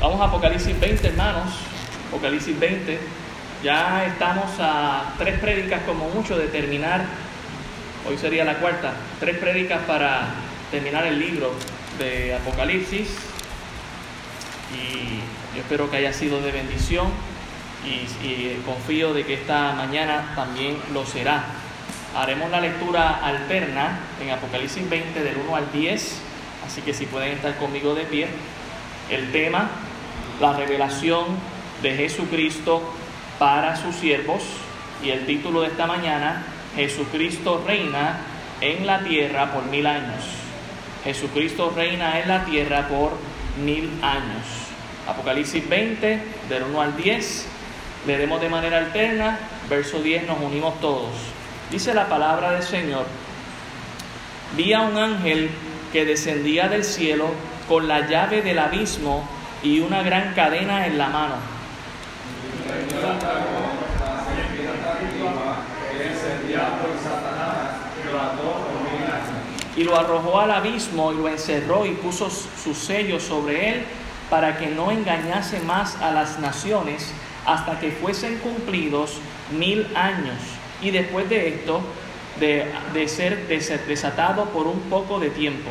vamos a Apocalipsis 20, hermanos. Apocalipsis 20. Ya estamos a tres prédicas como mucho de terminar. Hoy sería la cuarta. Tres prédicas para terminar el libro de Apocalipsis. Y yo espero que haya sido de bendición y, confío de que esta mañana también lo será. Haremos la lectura alterna en Apocalipsis 20 del 1 al 10, así que si pueden estar conmigo de pie. El tema, la revelación de Jesucristo para sus siervos y el título de esta mañana, Jesucristo reina en la tierra por mil años. Jesucristo reina en la tierra por mil años. Apocalipsis 20, del 1 al 10, leeremos de manera alterna, verso 10 nos unimos todos. Dice la palabra del Señor, vi a un ángel que descendía del cielo con la llave del abismo y una gran cadena en la mano. Y lo arrojó al abismo y lo encerró y puso su sello sobre él para que no engañase más a las naciones hasta que fuesen cumplidos mil años. Y después de esto, de, de ser desatado por un poco de tiempo.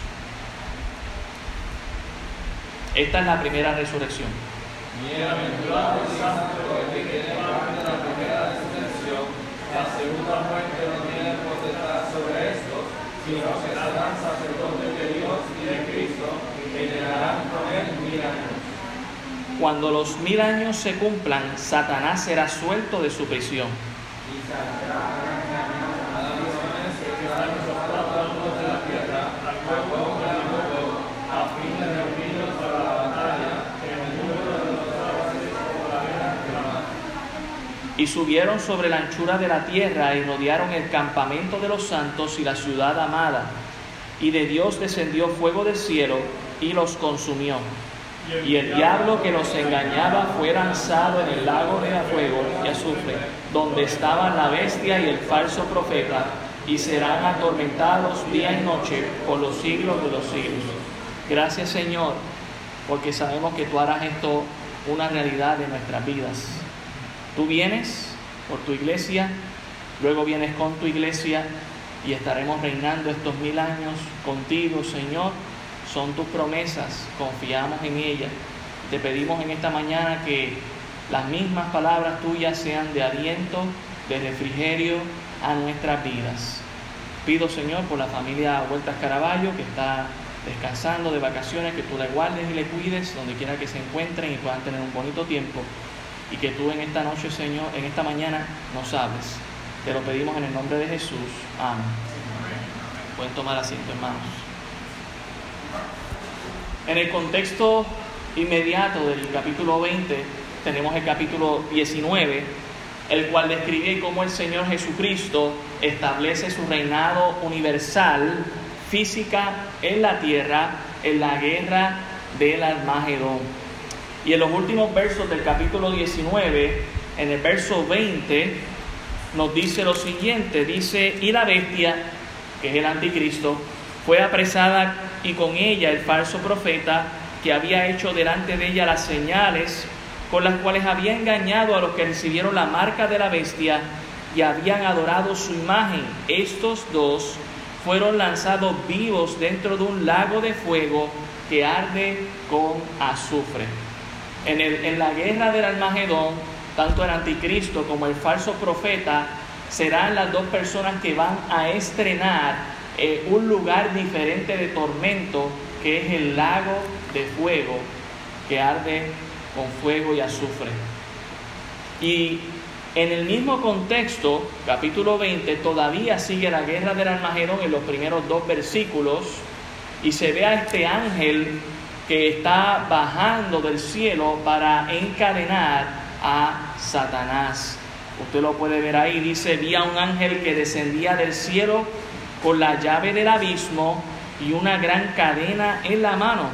Esta es la primera resurrección. Bienaventurado el santo que tiene parte de la primera resurrección. La segunda muerte no tiene potestad sobre estos, sino que serán sacerdotes de Dios y de Cristo, que llenarán con él mil años. Cuando los mil años se cumplan, Satanás será suelto de su prisión. Y y subieron sobre la anchura de la tierra y rodearon el campamento de los santos y la ciudad amada. Y de Dios descendió fuego del cielo y los consumió. Y el diablo que los engañaba fue lanzado en el lago de fuego y azufre, donde estaban la bestia y el falso profeta, y serán atormentados día y noche por los siglos de los siglos. Gracias Señor, porque sabemos que tú harás esto una realidad de nuestras vidas. Tú vienes por tu iglesia, luego vienes con tu iglesia y estaremos reinando estos mil años contigo, Señor. Son tus promesas, confiamos en ellas. Te pedimos en esta mañana que las mismas palabras tuyas sean de aliento, de refrigerio a nuestras vidas. Pido, Señor, por la familia Vueltas Caraballo que está descansando de vacaciones, que tú la guardes y le cuides donde quiera que se encuentren y puedan tener un bonito tiempo y que tú en esta noche, Señor, en esta mañana nos hables. Te lo pedimos en el nombre de Jesús. Amén. Pueden tomar asiento, hermanos. En el contexto inmediato del capítulo 20, tenemos el capítulo 19, el cual describe cómo el Señor Jesucristo establece su reinado universal, física, en la tierra, en la guerra del Armagedón. Y en los últimos versos del capítulo 19, en el verso 20, nos dice lo siguiente, dice, y la bestia, que es el anticristo, fue apresada y con ella el falso profeta que había hecho delante de ella las señales con las cuales había engañado a los que recibieron la marca de la bestia y habían adorado su imagen. Estos dos fueron lanzados vivos dentro de un lago de fuego que arde con azufre. En, la guerra del Armagedón, tanto el anticristo como el falso profeta serán las dos personas que van a estrenar eh, un lugar diferente de tormento, que es el lago de fuego, que arde con fuego y azufre. Y en el mismo contexto, capítulo 20, todavía sigue la guerra del Armagedón en los primeros dos versículos, y se ve a este ángel que está bajando del cielo para encadenar a Satanás. Usted lo puede ver ahí, dice, vi a un ángel que descendía del cielo con la llave del abismo y una gran cadena en la mano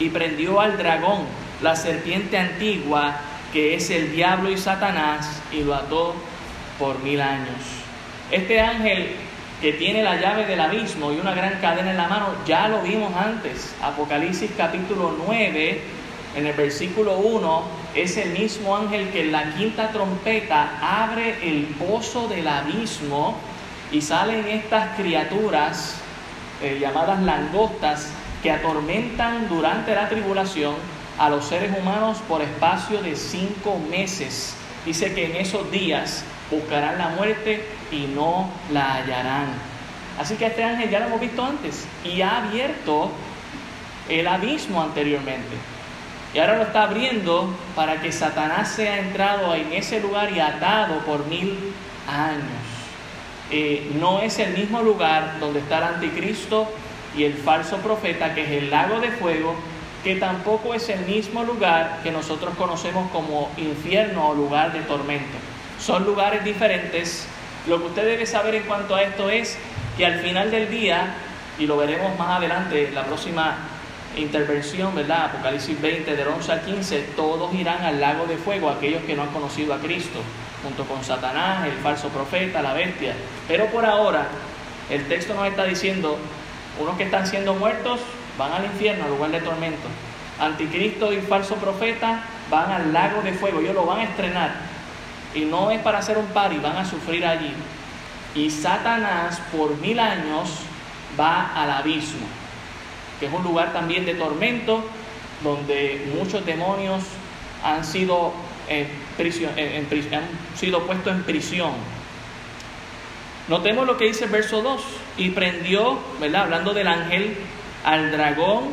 y prendió al dragón, la serpiente antigua, que es el diablo y Satanás, y lo ató por mil años. Este ángel que tiene la llave del abismo y una gran cadena en la mano, ya lo vimos antes. Apocalipsis capítulo 9, en el versículo 1, es el mismo ángel que en la quinta trompeta abre el pozo del abismo y salen estas criaturas eh, llamadas langostas que atormentan durante la tribulación a los seres humanos por espacio de cinco meses. Dice que en esos días buscarán la muerte y no la hallarán. Así que este ángel ya lo hemos visto antes y ha abierto el abismo anteriormente. Y ahora lo está abriendo para que Satanás sea entrado en ese lugar y atado por mil años. Eh, no es el mismo lugar donde está el anticristo y el falso profeta, que es el lago de fuego, que tampoco es el mismo lugar que nosotros conocemos como infierno o lugar de tormento. Son lugares diferentes. Lo que usted debe saber en cuanto a esto es que al final del día, y lo veremos más adelante, la próxima intervención, ¿verdad? Apocalipsis 20, del 11 al 15, todos irán al lago de fuego, aquellos que no han conocido a Cristo, junto con Satanás, el falso profeta, la bestia. Pero por ahora, el texto nos está diciendo unos que están siendo muertos van al infierno, al lugar de tormento. Anticristo y falso profeta van al lago de fuego, ellos lo van a estrenar. Y no es para hacer un y van a sufrir allí. Y Satanás por mil años va al abismo, que es un lugar también de tormento, donde muchos demonios han sido, en prisión, han sido puestos en prisión Notemos lo que dice el verso 2. Y prendió, ¿verdad? Hablando del ángel, al dragón,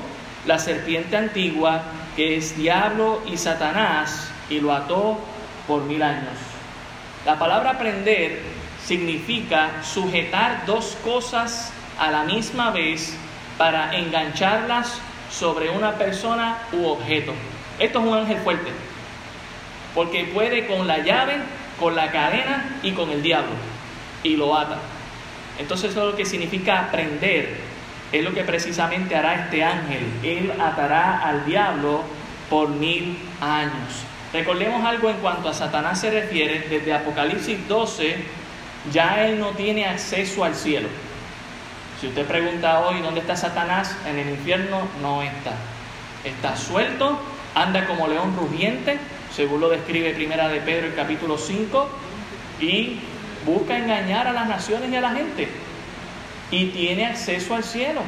la serpiente antigua, que es diablo y Satanás, y lo ató por mil años. La palabra prender significa sujetar dos cosas a la misma vez para engancharlas sobre una persona u objeto. Esto es un ángel fuerte, porque puede con la llave, con la cadena y con el diablo y lo ata. Entonces eso es lo que significa aprender, es lo que precisamente hará este ángel. Él atará al diablo por mil años. Recordemos algo en cuanto a Satanás se refiere, desde Apocalipsis 12 ya él no tiene acceso al cielo. Si usted pregunta hoy dónde está Satanás, en el infierno no está. Está suelto, anda como león rugiente, según lo describe Primera de Pedro el capítulo 5, y busca engañar a las naciones y a la gente y tiene acceso al cielo.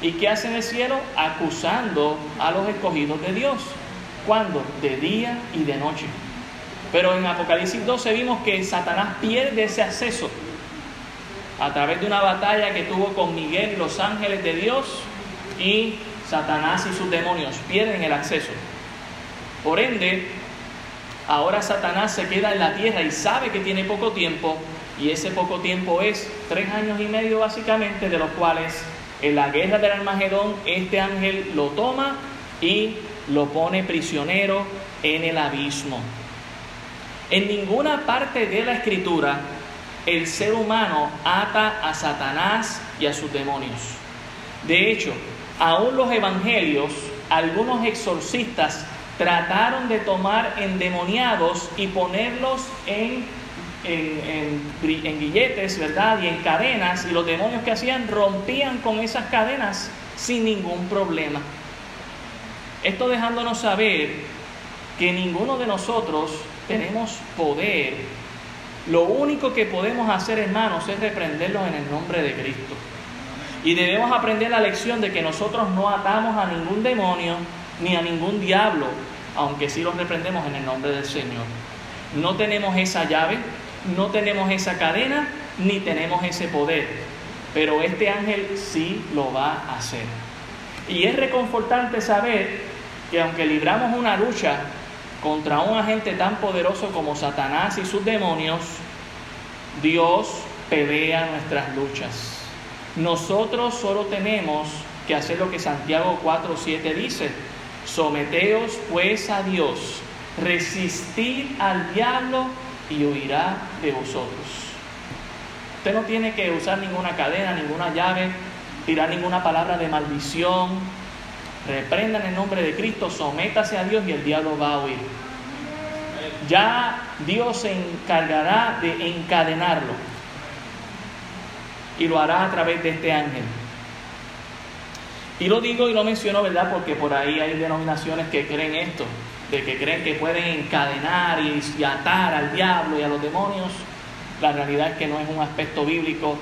¿Y qué hace en el cielo? Acusando a los escogidos de Dios. ¿Cuándo? De día y de noche. Pero en Apocalipsis 12 vimos que Satanás pierde ese acceso a través de una batalla que tuvo con Miguel y los ángeles de Dios y Satanás y sus demonios pierden el acceso. Por ende, Ahora Satanás se queda en la tierra y sabe que tiene poco tiempo y ese poco tiempo es tres años y medio básicamente, de los cuales en la guerra del Armagedón este ángel lo toma y lo pone prisionero en el abismo. En ninguna parte de la escritura el ser humano ata a Satanás y a sus demonios. De hecho, aún los evangelios, algunos exorcistas trataron de tomar endemoniados y ponerlos en, en, en, ¿verdad? Y en cadenas, y los demonios que hacían rompían con esas cadenas sin ningún problema. Esto dejándonos saber que ninguno de nosotros tenemos poder. Lo único que podemos hacer, hermanos, es reprenderlos en el nombre de Cristo. Y debemos aprender la lección de que nosotros no atamos a ningún demonio ni a ningún diablo, aunque sí los reprendemos en el nombre del Señor. No tenemos esa llave, no tenemos esa cadena, ni tenemos ese poder, pero este ángel sí lo va a hacer. Y es reconfortante saber que aunque libramos una lucha contra un agente tan poderoso como Satanás y sus demonios, Dios pelea nuestras luchas. Nosotros solo tenemos que hacer lo que Santiago 4.7 dice. Someteos pues a Dios, resistid al diablo y huirá de vosotros. Usted no tiene que usar ninguna cadena, ninguna llave, tirar ninguna palabra de maldición. Reprendan en nombre de Cristo, sométase a Dios y el diablo va a huir. Ya Dios se encargará de encadenarlo y lo hará a través de este ángel. Y lo digo y lo menciono, ¿verdad? Porque por ahí hay denominaciones que creen esto, de que creen que pueden encadenar y, atar al diablo y a los demonios. La realidad es que no es un aspecto bíblico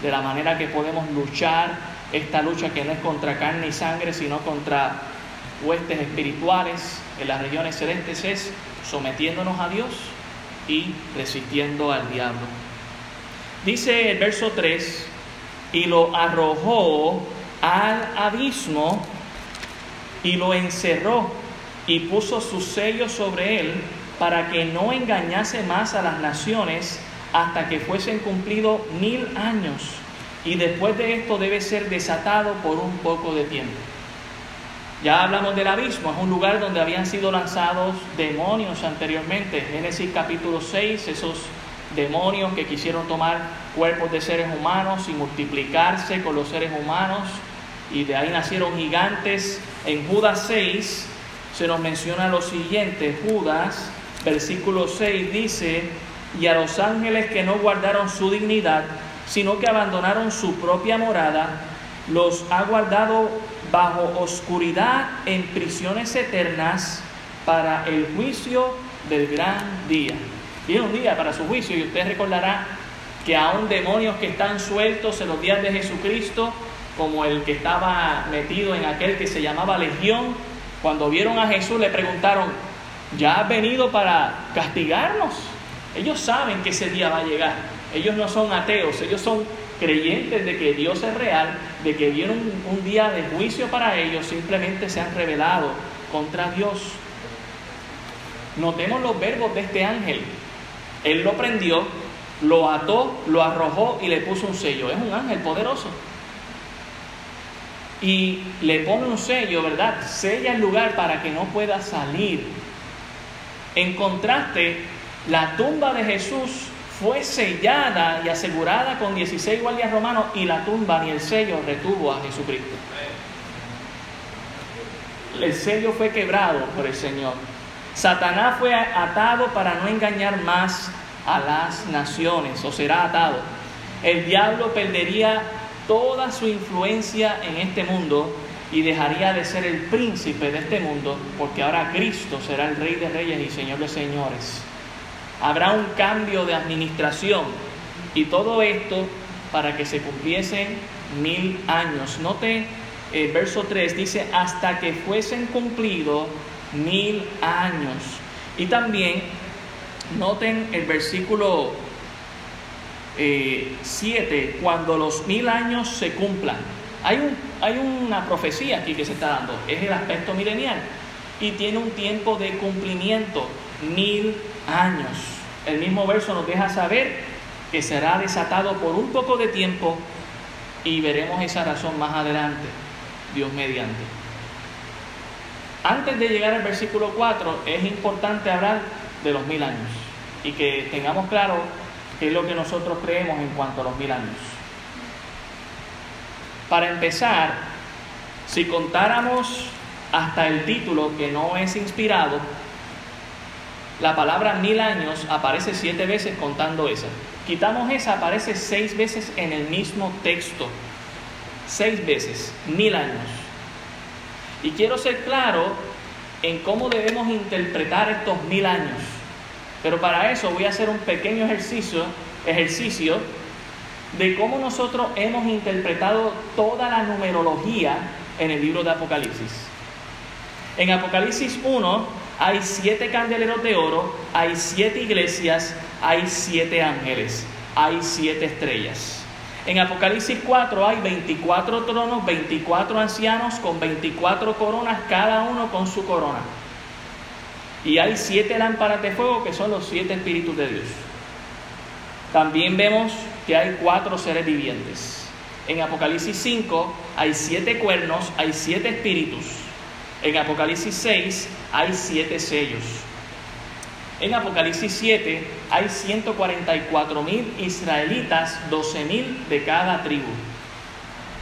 de la manera que podemos luchar esta lucha que no es contra carne y sangre, sino contra huestes espirituales en las regiones celestes, es sometiéndonos a Dios y resistiendo al diablo. Dice el verso 3, y lo arrojó al abismo y lo encerró y puso su sello sobre él para que no engañase más a las naciones hasta que fuesen cumplidos mil años. Y después de esto debe ser desatado por un poco de tiempo. Ya hablamos del abismo, es un lugar donde habían sido lanzados demonios anteriormente. Génesis capítulo 6, esos demonios que quisieron tomar cuerpos de seres humanos y multiplicarse con los seres humanos y de ahí nacieron gigantes. En Judas 6 se nos menciona lo siguiente, Judas, versículo 6 dice, y a los ángeles que no guardaron su dignidad, sino que abandonaron su propia morada, los ha guardado bajo oscuridad en prisiones eternas para el juicio del gran día. Viene un día para su juicio y usted recordará que aún demonios que están sueltos en los días de Jesucristo como el que estaba metido en aquel que se llamaba Legión, cuando vieron a Jesús le preguntaron, ¿ya has venido para castigarnos? Ellos saben que ese día va a llegar. Ellos no son ateos, ellos son creyentes de que Dios es real, de que viene un, día de juicio para ellos, simplemente se han rebelado contra Dios. Notemos los verbos de este ángel. Él lo prendió, lo ató, lo arrojó y le puso un sello. Es un ángel poderoso y le pone un sello, ¿verdad? Sella el lugar para que no pueda salir. En contraste, la tumba de Jesús fue sellada y asegurada con 16 guardias romanos y la tumba ni el sello retuvo a Jesucristo. El sello fue quebrado por el Señor. Satanás fue atado para no engañar más a las naciones, o será atado. El diablo perdería toda su influencia en este mundo y dejaría de ser el príncipe de este mundo, porque ahora Cristo será el Rey de Reyes y Señor de Señores. Habrá un cambio de administración y todo esto para que se cumpliesen mil años. Note el verso 3, dice, hasta que fuesen cumplidos mil años. Y también noten el versículo 7, eh, cuando los mil años se cumplan. Hay, un, hay una profecía aquí que se está dando, es el aspecto milenial y tiene un tiempo de cumplimiento, mil años. El mismo verso nos deja saber que será desatado por un poco de tiempo y veremos esa razón más adelante, Dios mediante. Antes de llegar al versículo 4 es importante hablar de los mil años y que tengamos claro ¿Qué es lo que nosotros creemos en cuanto a los mil años? Para empezar, si contáramos hasta el título que no es inspirado, la palabra mil años aparece siete veces contando esa. Quitamos esa, aparece seis veces en el mismo texto. Seis veces, mil años. Y quiero ser claro en cómo debemos interpretar estos mil años. Pero para eso voy a hacer un pequeño ejercicio, ejercicio de cómo nosotros hemos interpretado toda la numerología en el libro de Apocalipsis. En Apocalipsis 1 hay siete candeleros de oro, hay siete iglesias, hay siete ángeles, hay siete estrellas. En Apocalipsis 4 hay 24 tronos, 24 ancianos con 24 coronas, cada uno con su corona. Y hay siete lámparas de fuego que son los siete espíritus de Dios. También vemos que hay cuatro seres vivientes. En Apocalipsis 5 hay siete cuernos, hay siete espíritus. En Apocalipsis 6 hay siete sellos. En Apocalipsis 7 hay 144 mil israelitas, 12 mil de cada tribu.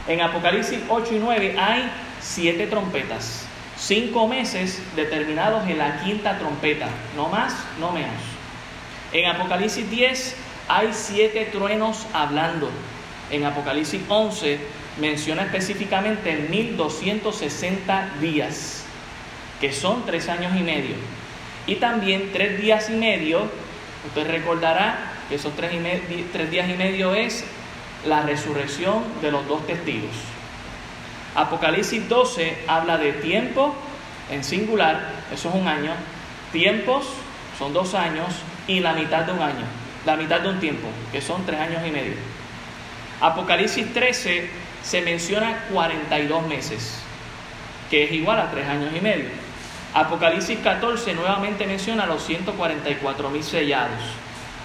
En Apocalipsis 8 y 9 hay siete trompetas, cinco meses determinados en la quinta trompeta, no más, no menos. En Apocalipsis 10 hay siete truenos hablando. En Apocalipsis 11 menciona específicamente 1260 días, que son tres años y medio. Y también tres días y medio, usted recordará que esos tres, tres días y medio es la resurrección de los dos testigos. Apocalipsis 12 habla de tiempo en singular, eso es un año, tiempos son dos años y la mitad de un año, la mitad de un tiempo, que son tres años y medio. Apocalipsis 13 se menciona 42 meses, que es igual a tres años y medio. Apocalipsis 14 nuevamente menciona los 144 mil sellados.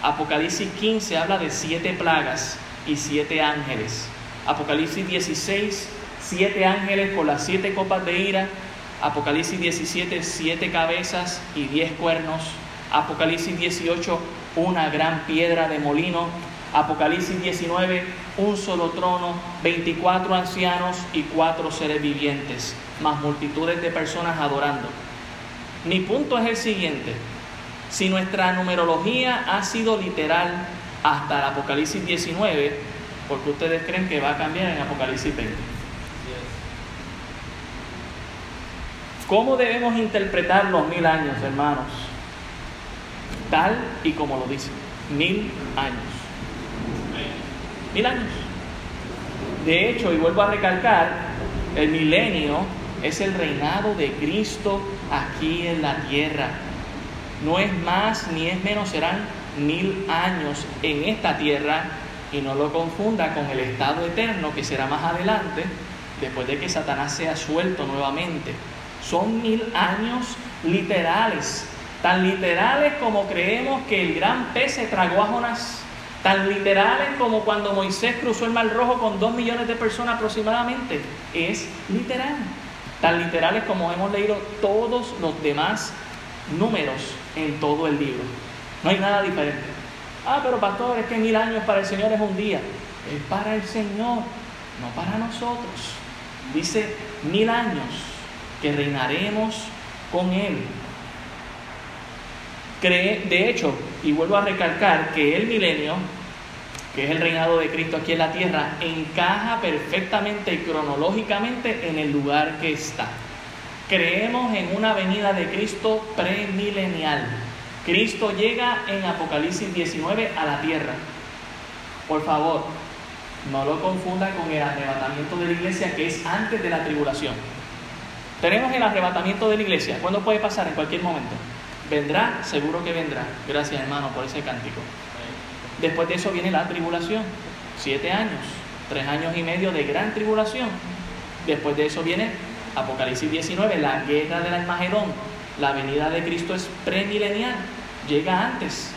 Apocalipsis 15 habla de siete plagas y siete ángeles. Apocalipsis 16, siete ángeles con las siete copas de ira. Apocalipsis 17, siete cabezas y diez cuernos. Apocalipsis 18, una gran piedra de molino. Apocalipsis 19, un solo trono, 24 ancianos y cuatro seres vivientes, más multitudes de personas adorando. Mi punto es el siguiente. Si nuestra numerología ha sido literal hasta el Apocalipsis 19, porque ustedes creen que va a cambiar en Apocalipsis 20. ¿Cómo debemos interpretar los mil años, hermanos? Tal y como lo dice, mil años. Mil años. De hecho, y vuelvo a recalcar, el milenio es el reinado de Cristo aquí en la tierra. No es más ni es menos, serán mil años en esta tierra y no lo confunda con el estado eterno que será más adelante, después de que Satanás sea suelto nuevamente. Son mil años literales, tan literales como creemos que el gran pez se tragó a Jonás, tan literales como cuando Moisés cruzó el Mar Rojo con dos millones de personas aproximadamente. Es literal, tan literales como hemos leído todos los demás números en todo el libro. No hay nada diferente. Ah, pero pastor, es que mil años para el Señor es un día. Es para el Señor, no para nosotros. Dice mil años que reinaremos con Él. De hecho, y vuelvo a recalcar que el milenio, que es el reinado de Cristo aquí en la tierra, encaja perfectamente y cronológicamente en el lugar que está. Creemos en una venida de Cristo premilenial Cristo llega en Apocalipsis 19 a la tierra. Por favor, no lo confunda con el arrebatamiento de la iglesia que es antes de la tribulación. Tenemos el arrebatamiento de la iglesia. ¿Cuándo puede pasar? En cualquier momento. ¿Vendrá? Seguro que vendrá. Gracias hermano por ese cántico. Después de eso viene la tribulación. Siete años. Tres años y medio de gran tribulación. Después de eso viene Apocalipsis 19, la guerra del Almagedón la venida de Cristo es premilenial, llega antes.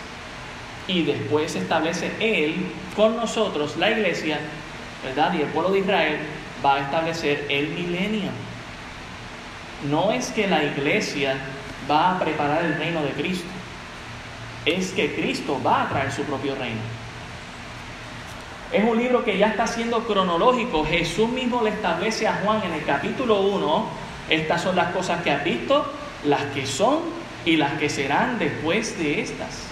Y después establece Él con nosotros, la iglesia, ¿verdad? Y el pueblo de Israel va a establecer el milenio. No es que la iglesia va a preparar el reino de Cristo, es que Cristo va a traer su propio reino. Es un libro que ya está siendo cronológico. Jesús mismo le establece a Juan en el capítulo 1, estas son las cosas que has visto, las que son y las que serán después de estas.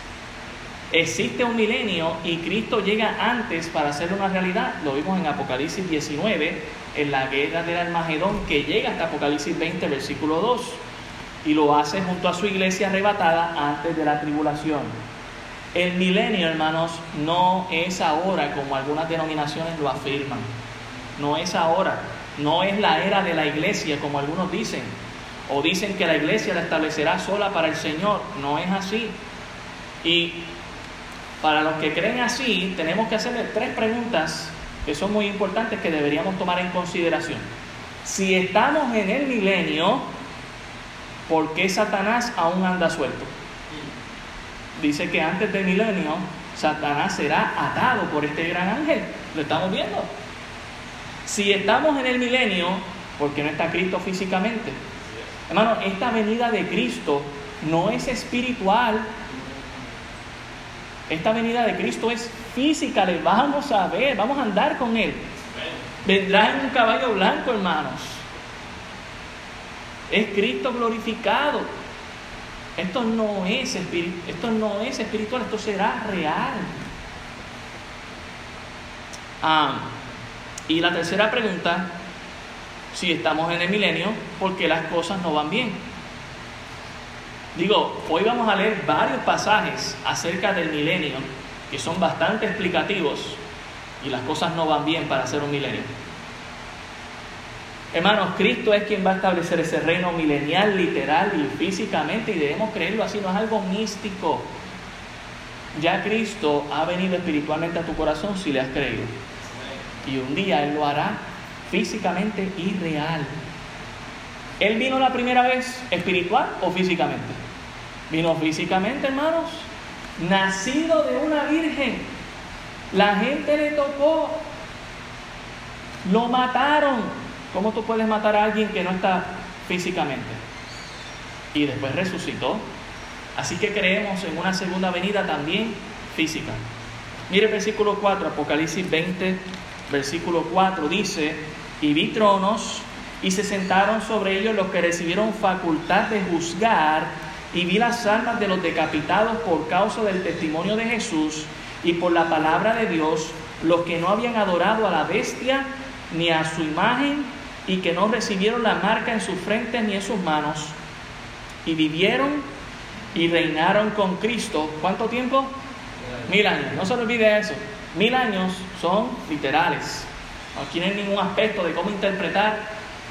Existe un milenio y Cristo llega antes para hacer una realidad. Lo vimos en Apocalipsis 19, en la guerra del Almagedón, que llega hasta Apocalipsis 20, versículo 2. Y lo hace junto a su iglesia arrebatada antes de la tribulación. El milenio, hermanos, no es ahora como algunas denominaciones lo afirman. No es ahora. No es la era de la iglesia como algunos dicen o dicen que la iglesia la establecerá sola para el Señor. No es así. Y para los que creen así, tenemos que hacerle tres preguntas que son muy importantes que deberíamos tomar en consideración. Si estamos en el milenio, ¿por qué Satanás aún anda suelto? Dice que antes del milenio, Satanás será atado por este gran ángel. Lo estamos viendo. Si estamos en el milenio, ¿por qué no está Cristo físicamente? Hermano, esta venida de Cristo no es espiritual. Esta venida de Cristo es física, le vamos a ver, vamos a andar con Él. Vendrá en un caballo blanco, hermanos. Es Cristo glorificado. Esto no es, esto no es espiritual, esto será real. Ah, y la tercera pregunta, si estamos en el milenio, ¿por qué las cosas no van bien? Digo, hoy vamos a leer varios pasajes acerca del milenio que son bastante explicativos y las cosas no van bien para hacer un milenio. Hermanos, Cristo es quien va a establecer ese reino milenial, literal y físicamente, y debemos creerlo así, no es algo místico. Ya Cristo ha venido espiritualmente a tu corazón si le has creído. Y un día Él lo hará físicamente y real. ¿Él vino la primera vez espiritual o físicamente? Vino físicamente, hermanos. Nacido de una virgen. La gente le tocó. Lo mataron ¿Cómo tú puedes matar a alguien que no está físicamente? Y después resucitó. Así que creemos en una segunda venida también física. Mire el versículo 4, Apocalipsis 20, versículo 4, dice, y vi tronos y se sentaron sobre ellos los que recibieron facultad de juzgar, y vi las almas de los decapitados por causa del testimonio de Jesús y por la palabra de Dios, los que no habían adorado a la bestia ni a su imagen y que no recibieron la marca en sus frentes ni en sus manos, y vivieron y reinaron con Cristo. ¿Cuánto tiempo? Mil años. No se olvide eso. Mil años son literales. Aquí no hay ningún aspecto de cómo interpretar.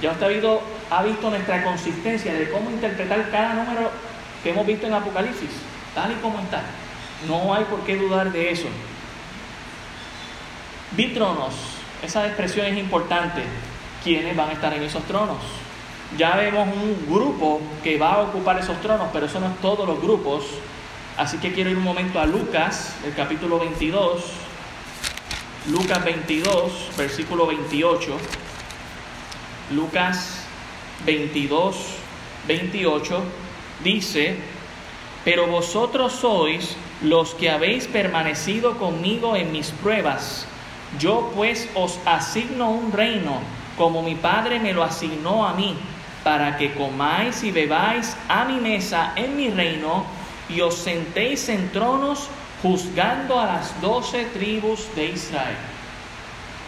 Ya usted ha visto, ha visto nuestra consistencia de cómo interpretar cada número que hemos visto en Apocalipsis, tal y como está. No hay por qué dudar de eso. Vitronos, esa expresión es importante quiénes van a estar en esos tronos. Ya vemos un grupo que va a ocupar esos tronos, pero eso no es todos los grupos. Así que quiero ir un momento a Lucas, el capítulo 22. Lucas 22, versículo 28. Lucas 22, 28 dice, pero vosotros sois los que habéis permanecido conmigo en mis pruebas. Yo pues os asigno un reino como mi Padre me lo asignó a mí, para que comáis y bebáis a mi mesa en mi reino y os sentéis en tronos juzgando a las doce tribus de Israel.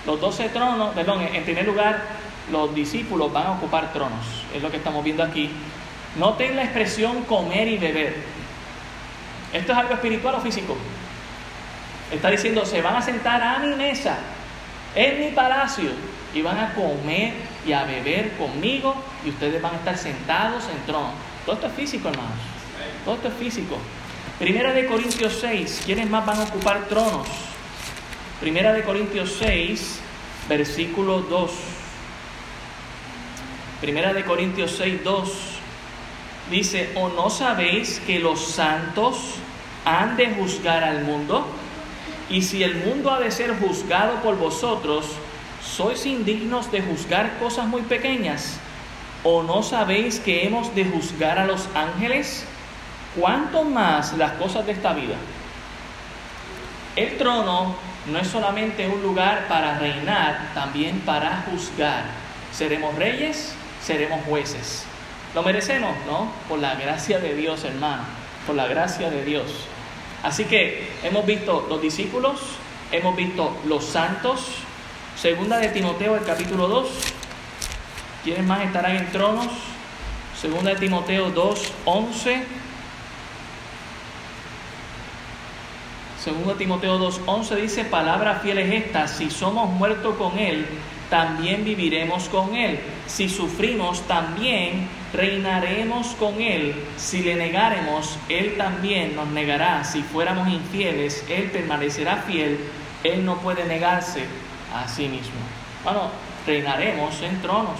Los doce tronos, perdón, en primer lugar, los discípulos van a ocupar tronos, es lo que estamos viendo aquí. Noten la expresión comer y beber. ¿Esto es algo espiritual o físico? Está diciendo, se van a sentar a mi mesa, en mi palacio, y van a comer y a beber conmigo y ustedes van a estar sentados en trono. Todo esto es físico, hermanos. Todo esto es físico. Primera de Corintios 6, ¿quiénes más van a ocupar tronos? Primera de Corintios 6, versículo 2. Primera de Corintios 6, 2 dice, ¿o no sabéis que los santos han de juzgar al mundo? Y si el mundo ha de ser juzgado por vosotros, ¿Sois indignos de juzgar cosas muy pequeñas? ¿O no sabéis que hemos de juzgar a los ángeles? ¿Cuánto más las cosas de esta vida? El trono no es solamente un lugar para reinar, también para juzgar. Seremos reyes, seremos jueces. ¿Lo merecemos? No, por la gracia de Dios, hermano, por la gracia de Dios. Así que hemos visto los discípulos, hemos visto los santos, Segunda de Timoteo, el capítulo 2. ¿Quiénes más estarán en tronos? Segunda de Timoteo 2, 11. Segunda de Timoteo 2, 11 dice, palabra fiel es esta, si somos muertos con Él, también viviremos con Él. Si sufrimos, también reinaremos con Él. Si le negaremos, Él también nos negará. Si fuéramos infieles, Él permanecerá fiel. Él no puede negarse a sí mismo. Bueno, reinaremos en tronos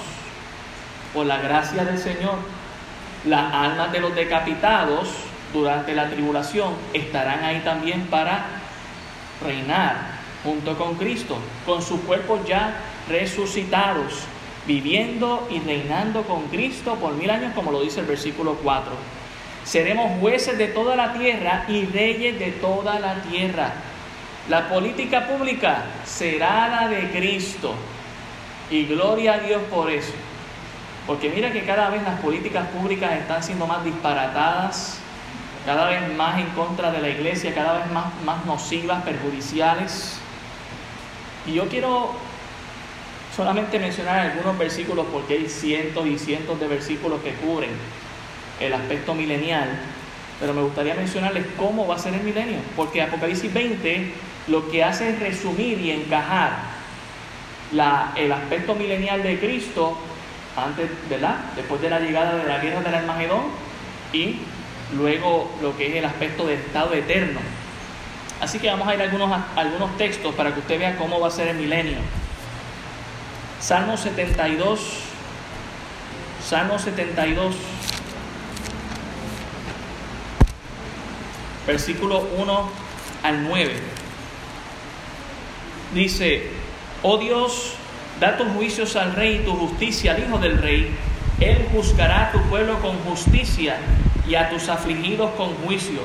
por la gracia del Señor. Las almas de los decapitados durante la tribulación estarán ahí también para reinar junto con Cristo, con sus cuerpos ya resucitados, viviendo y reinando con Cristo por mil años, como lo dice el versículo 4. Seremos jueces de toda la tierra y reyes de toda la tierra. La política pública será la de Cristo. Y gloria a Dios por eso. Porque mira que cada vez las políticas públicas están siendo más disparatadas, cada vez más en contra de la iglesia, cada vez más, más nocivas, perjudiciales. Y yo quiero solamente mencionar algunos versículos porque hay cientos y cientos de versículos que cubren el aspecto milenial, pero me gustaría mencionarles cómo va a ser el milenio, porque Apocalipsis 20 lo que hace es resumir y encajar el aspecto milenial de Cristo antes, ¿verdad? Después de la llegada de la guerra del Armagedón y luego lo que es el aspecto del estado eterno. Así que vamos a ir a algunos, algunos textos para que usted vea cómo va a ser el milenio. Salmo 72, Salmo 72, versículo 1 al 9. Dice, oh Dios, da tus juicios al rey y tu justicia al hijo del rey. Él juzgará a tu pueblo con justicia y a tus afligidos con juicio.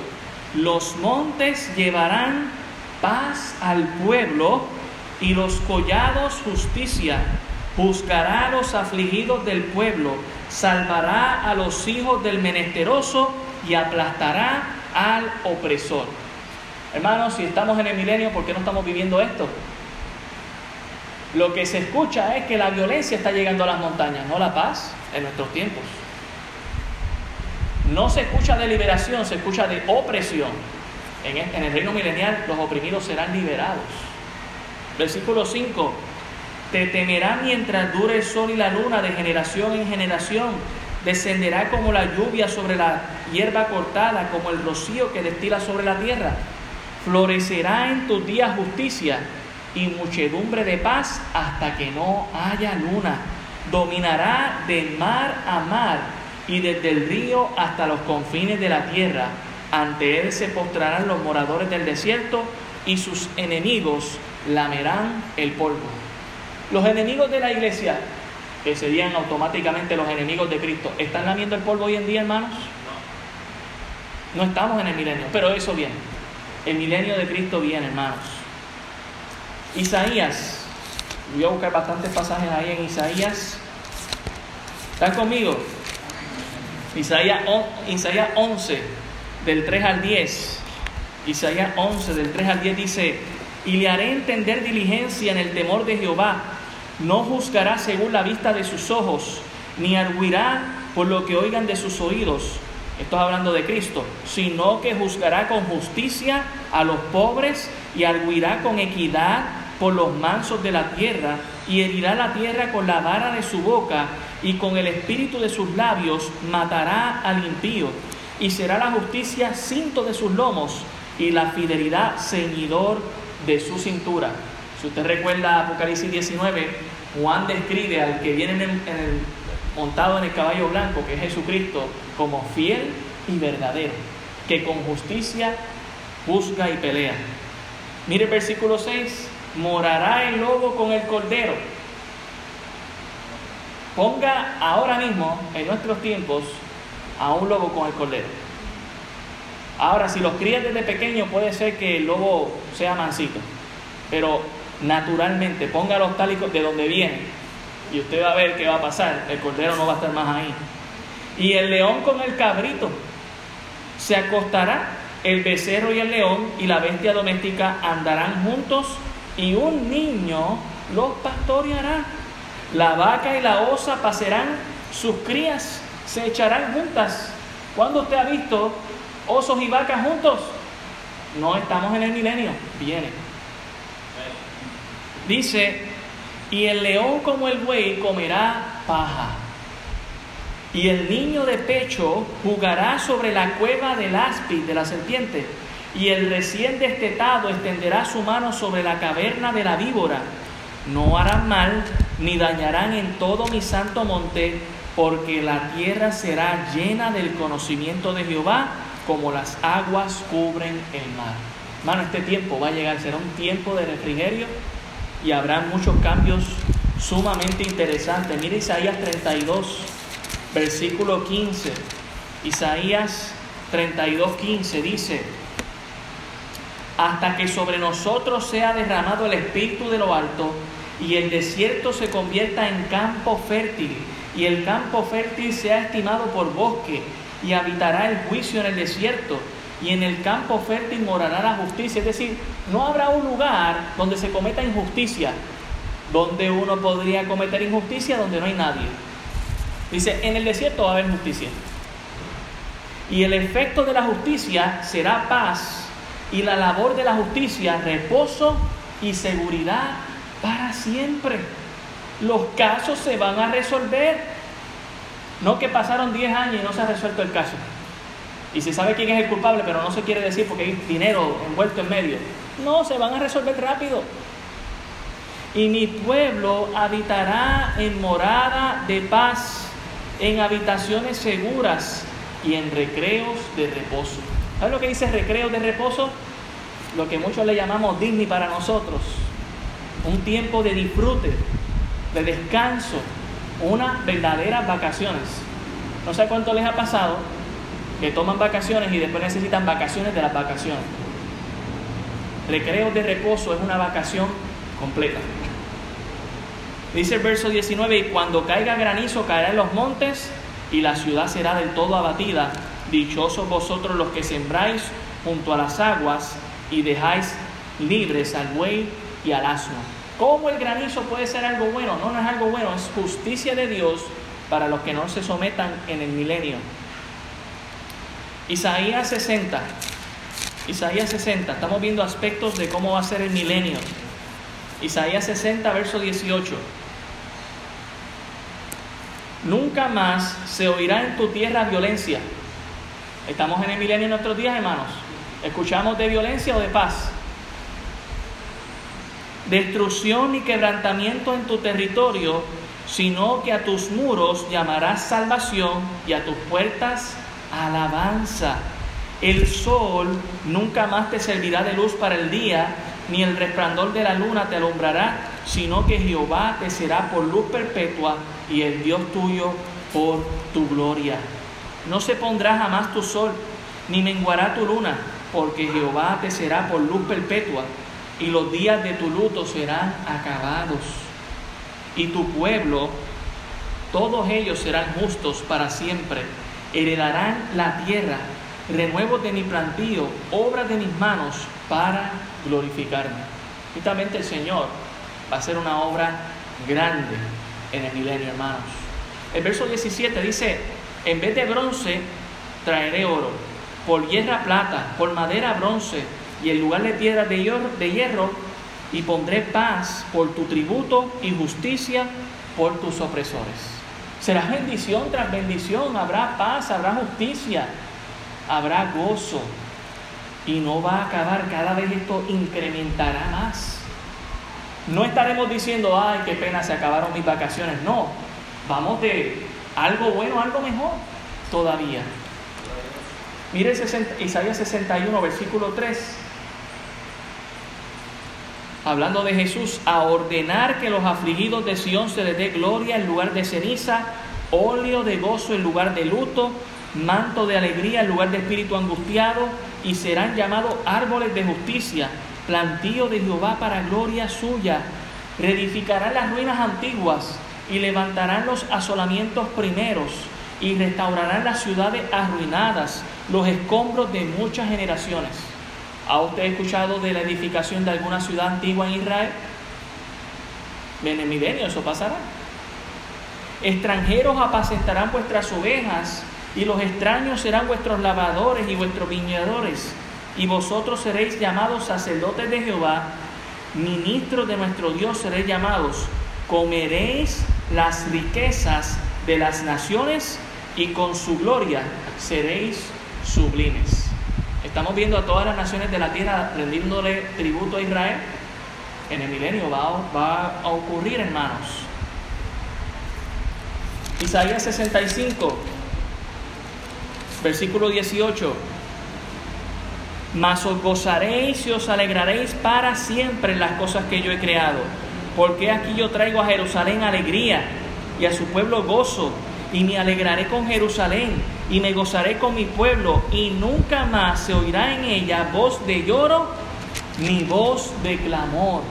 Los montes llevarán paz al pueblo y los collados justicia. Juzgará a los afligidos del pueblo, salvará a los hijos del menesteroso y aplastará al opresor. Hermanos, si estamos en el milenio, ¿por qué no estamos viviendo esto? Lo que se escucha es que la violencia está llegando a las montañas, no la paz en nuestros tiempos. No se escucha de liberación, se escucha de opresión. En el reino milenial los oprimidos serán liberados. Versículo 5. Te temerá mientras dure el sol y la luna de generación en generación. Descenderá como la lluvia sobre la hierba cortada, como el rocío que destila sobre la tierra. Florecerá en tus días justicia y muchedumbre de paz hasta que no haya luna. Dominará de mar a mar y desde el río hasta los confines de la tierra. Ante él se postrarán los moradores del desierto y sus enemigos lamerán el polvo. Los enemigos de la iglesia, que serían automáticamente los enemigos de Cristo, ¿están lamiendo el polvo hoy en día, hermanos? No estamos en el milenio, pero eso viene. El milenio de Cristo viene, hermanos. Isaías, voy a buscar bastantes pasajes ahí en Isaías. ¿Están conmigo? Isaías, 11, del 3 al 10. Isaías 11, del 3 al 10 dice, y le haré entender diligencia en el temor de Jehová. No juzgará según la vista de sus ojos, ni arguirá por lo que oigan de sus oídos. Esto hablando de Cristo, sino que juzgará con justicia a los pobres y arguirá con equidad por los mansos de la tierra y herirá la tierra con la vara de su boca y con el espíritu de sus labios matará al impío, y será la justicia cinto de sus lomos y la fidelidad ceñidor de su cintura. Si usted recuerda Apocalipsis 19, Juan describe al que viene en el, montado en el caballo blanco, que es Jesucristo, como fiel y verdadero, que con justicia juzga y pelea. Mire el versículo 6, morará el lobo con el cordero Ponga ahora mismo, en nuestros tiempos, a un lobo con el cordero. Ahora, si los crías desde pequeño, puede ser que el lobo sea mansito, pero naturalmente, póngalo tal y de donde viene, y usted va a ver qué va a pasar. El cordero no va a estar más ahí. Y el león con el cabrito. Se acostará el becerro y el león y la bestia doméstica andarán juntos y un niño los pastoreará. La vaca y la osa pasarán sus crías, se echarán juntas. ¿Cuándo usted ha visto osos y vacas juntos? No estamos en el milenio, viene. Dice, y el león como el buey comerá paja. Y el niño de pecho jugará sobre la cueva del áspid, de la serpiente. Y el recién destetado extenderá su mano sobre la caverna de la víbora no harán mal ni dañarán en todo mi santo monte, porque la tierra será llena del conocimiento de Jehová, como las aguas cubren el mar. Hermano, este tiempo va a llegar, será un tiempo de refrigerio y habrá muchos cambios sumamente interesante. Mira Isaías 32, versículo 15. Isaías 32, 15 dice, hasta que sobre nosotros sea derramado el Espíritu de lo alto y el desierto se convierta en campo fértil y el campo fértil sea estimado por bosque y habitará el juicio en el desierto y en el campo fértil morará la justicia. Es decir, no habrá un lugar donde se cometa injusticia, donde uno podría cometer injusticia donde no hay nadie. Dice, en el desierto va a haber justicia. Y el efecto de la justicia será paz y la labor de la justicia reposo y seguridad para siempre. Los casos se van a resolver. No que pasaron 10 años y no se ha resuelto el caso. Y se sabe quién es el culpable, pero no se quiere decir porque hay dinero envuelto en medio. No, se van a resolver rápido. Y mi pueblo habitará en morada de paz, en habitaciones seguras y en recreos de reposo. ¿Sabes lo que dice recreos de reposo? Lo que muchos le llamamos Disney para nosotros. Un tiempo de disfrute, de descanso, unas verdaderas vacaciones. No sé cuánto les ha pasado que toman vacaciones y después necesitan vacaciones de las vacaciones. Recreos de reposo es una vacación completa. Dice el verso 19, y cuando caiga granizo caerá en los montes y la ciudad será del todo abatida. Dichosos vosotros los que sembráis junto a las aguas y dejáis libres al buey y al asno. ¿Cómo el granizo puede ser algo bueno? No, no es algo bueno, es justicia de Dios para los que no se sometan en el milenio. Isaías 60. Isaías 60. Estamos viendo aspectos de cómo va a ser el milenio. Isaías 60, verso 18. Nunca más se oirá en tu tierra violencia. Estamos en el milenio en nuestros días, hermanos. ¿Escuchamos de violencia o de paz? Destrucción y quebrantamiento en tu territorio, sino que a tus muros llamarás salvación y a tus puertas alabanza. El sol nunca más te servirá de luz para el día, ni el resplandor de la luna te alumbrará, sino que Jehová te será por luz perpetua y el Dios tuyo por tu gloria. No se pondrá jamás tu sol, ni menguará tu luna, porque Jehová te será por luz perpetua, y los días de tu luto serán acabados. Y tu pueblo, todos ellos serán justos para siempre heredarán la tierra, renuevo de mi plantío, obra de mis manos para glorificarme. Justamente el Señor va a hacer una obra grande en el milenio, hermanos. El verso 17 dice, en vez de bronce traeré oro, por hierra plata, por madera bronce, y en lugar de piedras de hierro, de hierro, y pondré paz por tu tributo y justicia por tus opresores. Será bendición tras bendición, habrá paz, habrá justicia, habrá gozo. Y no va a acabar, cada vez esto incrementará más. No estaremos diciendo, ay, qué pena, se acabaron mis vacaciones. No, vamos de algo bueno algo mejor todavía. Mire Isaías 61, versículo 3 hablando de Jesús, a ordenar que los afligidos de Sión se les dé gloria en lugar de ceniza, óleo de gozo en lugar de luto, manto de alegría en lugar de espíritu angustiado, y serán llamados árboles de justicia, plantío de Jehová para gloria suya. Reedificarán las ruinas antiguas y levantarán los asolamientos primeros y restaurarán las ciudades arruinadas, los escombros de muchas generaciones ¿Ha usted escuchado de la edificación de alguna ciudad antigua en Israel? En el milenio eso pasará. Extranjeros apacentarán vuestras ovejas y los extraños serán vuestros lavadores y vuestros viñadores. Y vosotros seréis llamados sacerdotes de Jehová, ministros de nuestro Dios seréis llamados. Comeréis las riquezas de las naciones y con su gloria seréis sublimes. Estamos viendo a todas las naciones de la tierra rendiéndole tributo a Israel. En el milenio va, va a ocurrir, hermanos. Isaías 65, versículo 18. Mas os gozaréis y os alegraréis para siempre en las cosas que yo he creado. Porque aquí yo traigo a Jerusalén alegría y a su pueblo gozo, y me alegraré con Jerusalén, y me gozaré con mi pueblo, y nunca más se oirá en ella voz de lloro ni voz de clamor.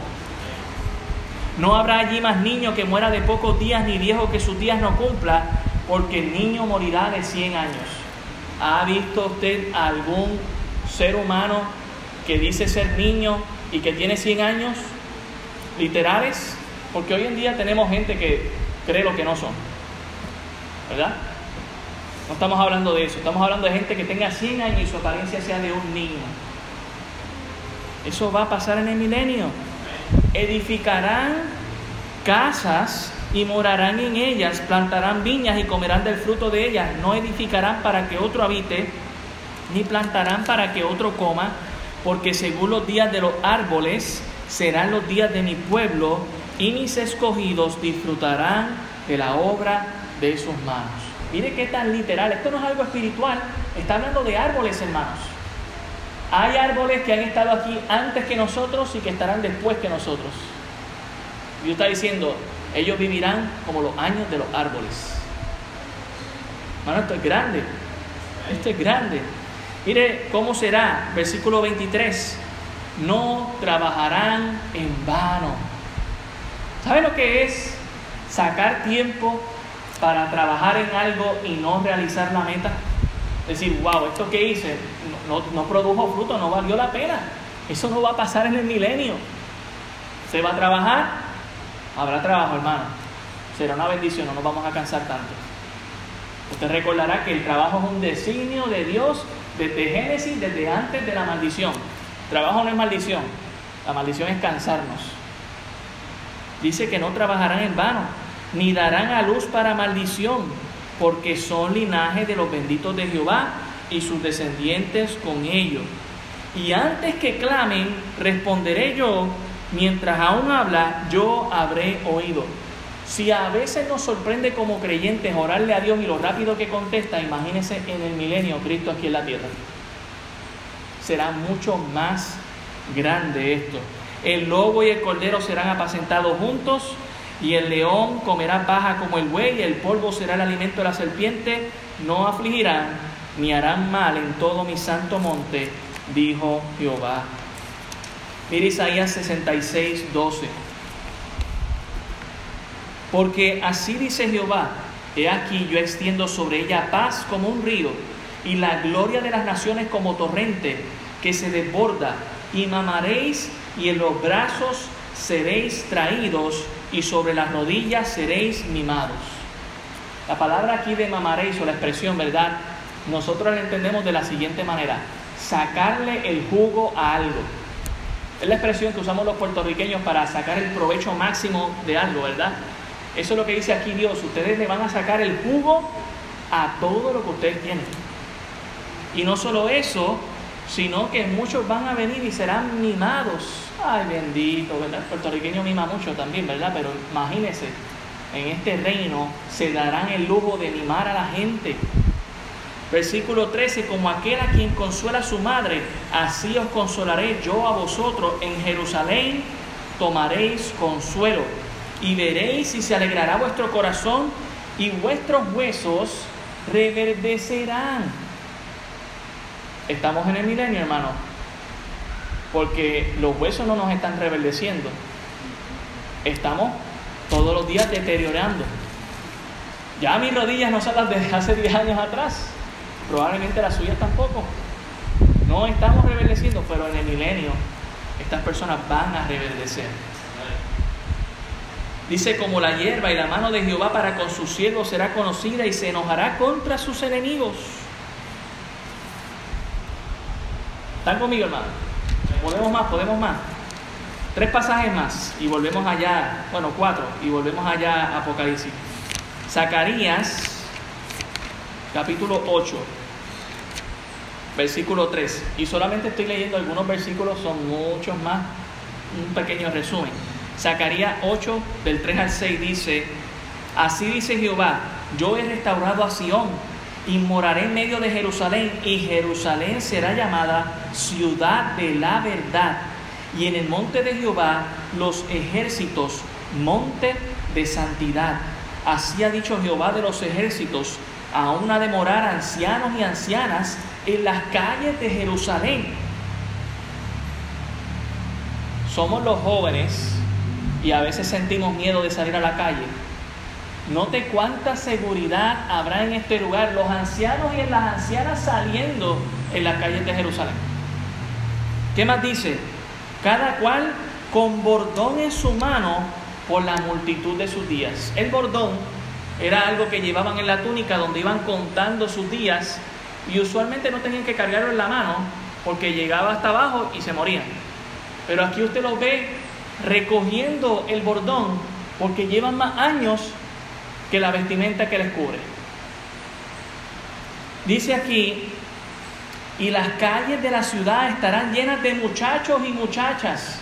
No habrá allí más niño que muera de pocos días, ni viejo que sus días no cumpla, porque el niño morirá de 100 años. ¿Ha visto usted algún ser humano que dice ser niño y que tiene 100 años? Literales. Porque hoy en día tenemos gente que cree lo que no son. ¿Verdad? No estamos hablando de eso. Estamos hablando de gente que tenga 100 años y su apariencia sea de un niño. Eso va a pasar en el milenio edificarán casas y morarán en ellas, plantarán viñas y comerán del fruto de ellas, no edificarán para que otro habite, ni plantarán para que otro coma, porque según los días de los árboles serán los días de mi pueblo, y mis escogidos disfrutarán de la obra de sus manos. Mire qué tan literal, esto no es algo espiritual, está hablando de árboles, hermanos. Hay árboles que han estado aquí antes que nosotros y que estarán después que nosotros. Dios está diciendo, ellos vivirán como los años de los árboles. Hermano, esto es grande. Esto es grande. Mire cómo será, versículo 23. No trabajarán en vano. ¿Sabe lo que es sacar tiempo para trabajar en algo y no realizar la meta? Decir, wow, esto que hice no, produjo fruto, no valió la pena. Eso no va a pasar en el milenio. Se va a trabajar, habrá trabajo, hermano. Será una bendición, no nos vamos a cansar tanto. Usted recordará que el trabajo es un designio de Dios desde Génesis, desde antes de la maldición. Trabajo no es maldición, la maldición es cansarnos. Dice que no trabajarán en vano, ni darán a luz para maldición, porque son linaje de los benditos de Jehová y sus descendientes con ellos. Y antes que clamen, responderé yo, mientras aún habla, yo habré oído. Si a veces nos sorprende como creyentes orarle a Dios y lo rápido que contesta, imagínense en el milenio Cristo aquí en la tierra. Será mucho más grande esto. El lobo y el cordero serán apacentados juntos, y el león comerá paja como el buey, y el polvo será el alimento de la serpiente, no afligirán ni harán mal en todo mi santo monte, dijo Jehová. Mira Isaías 66, 12. Porque así dice Jehová, he aquí yo extiendo sobre ella paz como un río, y la gloria de las naciones como torrente que se desborda, y mamaréis, y en los brazos seréis traídos, y sobre las rodillas seréis mimados. La palabra aquí de mamaréis o la expresión, ¿verdad? nosotros lo entendemos de la siguiente manera, sacarle el jugo a algo. Es la expresión que usamos los puertorriqueños para sacar el provecho máximo de algo, ¿verdad? Eso es lo que dice aquí Dios, ustedes le van a sacar el jugo a todo lo que ustedes tienen. Y no solo eso, sino que muchos van a venir y serán mimados. Ay, bendito, ¿verdad? El puertorriqueño mima mucho también, ¿verdad? Pero imagínense, en este reino se darán el lujo de mimar a la gente. Versículo 13, como aquel a quien consuela su madre, así os consolaré yo a vosotros. En Jerusalén tomaréis consuelo y veréis si se alegrará vuestro corazón y vuestros huesos reverdecerán. Estamos en el milenio, hermano, porque los huesos no nos están reverdeciendo. Estamos todos los días deteriorando. Ya mis rodillas no son las de hace 10 años atrás probablemente las suyas tampoco. No estamos reverdeciendo, pero en el milenio estas personas van a reverdecer. Dice, como la hierba y la mano de Jehová para con sus siervos será conocida y se enojará contra sus enemigos. ¿Están conmigo, hermano? Podemos más, podemos más. Tres pasajes más y volvemos allá, bueno, cuatro, y volvemos allá a Apocalipsis. Zacarías, capítulo 8 versículo 3. Y solamente estoy leyendo algunos versículos, son muchos más. Un pequeño resumen. Zacarías 8, del 3 al 6 dice, Así dice Jehová, yo he restaurado a Sión y moraré en medio de Jerusalén y Jerusalén será llamada ciudad de la verdad y en el monte de Jehová los ejércitos, monte de santidad. Así ha dicho Jehová de los ejércitos, aún ha de morar ancianos y ancianas en las calles de Jerusalén. Somos los jóvenes y a veces sentimos miedo de salir a la calle. Note cuánta seguridad habrá en este lugar, los ancianos y las ancianas saliendo en las calles de Jerusalén. ¿Qué más dice? Cada cual con bordón en su mano por la multitud de sus días. El bordón era algo que llevaban en la túnica donde iban contando sus días y usualmente no tenían que cargarlo en la mano porque llegaba hasta abajo y se morían. Pero aquí usted los ve recogiendo el bordón porque llevan más años que la vestimenta que les cubre. Dice aquí, y las calles de la ciudad estarán llenas de muchachos y muchachas.